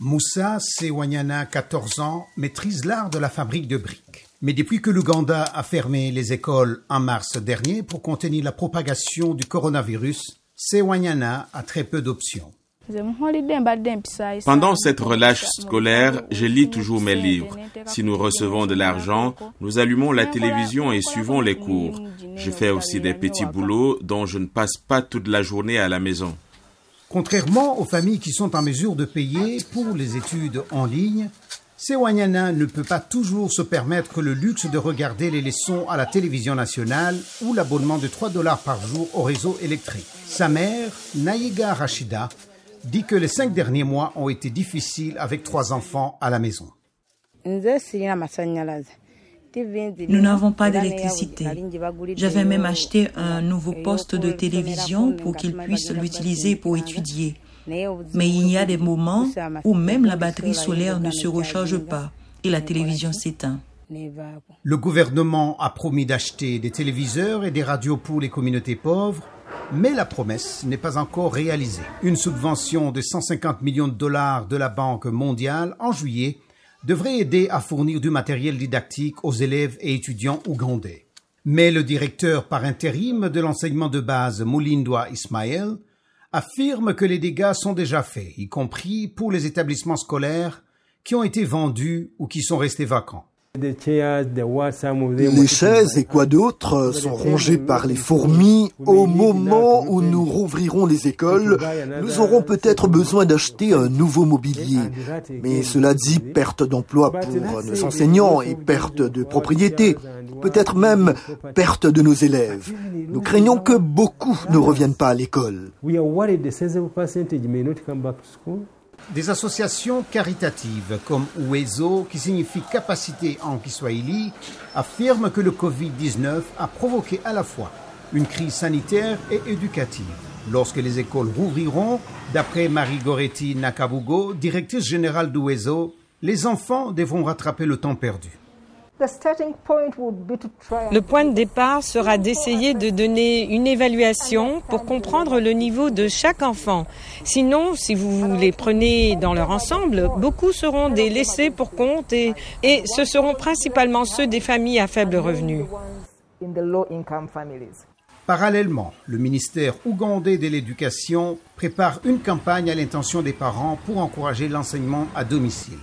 Moussa Sewanyana, 14 ans, maîtrise l'art de la fabrique de briques. Mais depuis que l'Ouganda a fermé les écoles en mars dernier pour contenir la propagation du coronavirus, Sewanyana a très peu d'options. Pendant cette relâche scolaire, je lis toujours mes livres. Si nous recevons de l'argent, nous allumons la télévision et suivons les cours. Je fais aussi des petits boulots dont je ne passe pas toute la journée à la maison. Contrairement aux familles qui sont en mesure de payer pour les études en ligne, Sewanyana ne peut pas toujours se permettre le luxe de regarder les leçons à la télévision nationale ou l'abonnement de 3 dollars par jour au réseau électrique. Sa mère, Naïga Rachida, dit que les cinq derniers mois ont été difficiles avec trois enfants à la maison. Nous n'avons pas d'électricité. J'avais même acheté un nouveau poste de télévision pour qu'il puisse l'utiliser pour étudier. Mais il y a des moments où même la batterie solaire ne se recharge pas et la télévision s'éteint. Le gouvernement a promis d'acheter des téléviseurs et des radios pour les communautés pauvres, mais la promesse n'est pas encore réalisée. Une subvention de 150 millions de dollars de la Banque mondiale en juillet devrait aider à fournir du matériel didactique aux élèves et étudiants ougandais. Mais le directeur par intérim de l'enseignement de base Moulindwa Ismaël affirme que les dégâts sont déjà faits, y compris pour les établissements scolaires qui ont été vendus ou qui sont restés vacants. Les chaises et quoi d'autre sont rongées par les fourmis. Au moment où nous rouvrirons les écoles, nous aurons peut-être besoin d'acheter un nouveau mobilier. Mais cela dit perte d'emploi pour nos enseignants et perte de propriété, peut-être même perte de nos élèves. Nous craignons que beaucoup ne reviennent pas à l'école. Des associations caritatives comme Uwezo, qui signifie capacité en Kiswahili, affirment que le Covid-19 a provoqué à la fois une crise sanitaire et éducative. Lorsque les écoles rouvriront, d'après Marie Goretti Nakabugo, directrice générale d'Uwezo, les enfants devront rattraper le temps perdu. Le point de départ sera d'essayer de donner une évaluation pour comprendre le niveau de chaque enfant. Sinon, si vous les prenez dans leur ensemble, beaucoup seront des laissés pour compte et, et ce seront principalement ceux des familles à faible revenu. Parallèlement, le ministère ougandais de l'Éducation prépare une campagne à l'intention des parents pour encourager l'enseignement à domicile.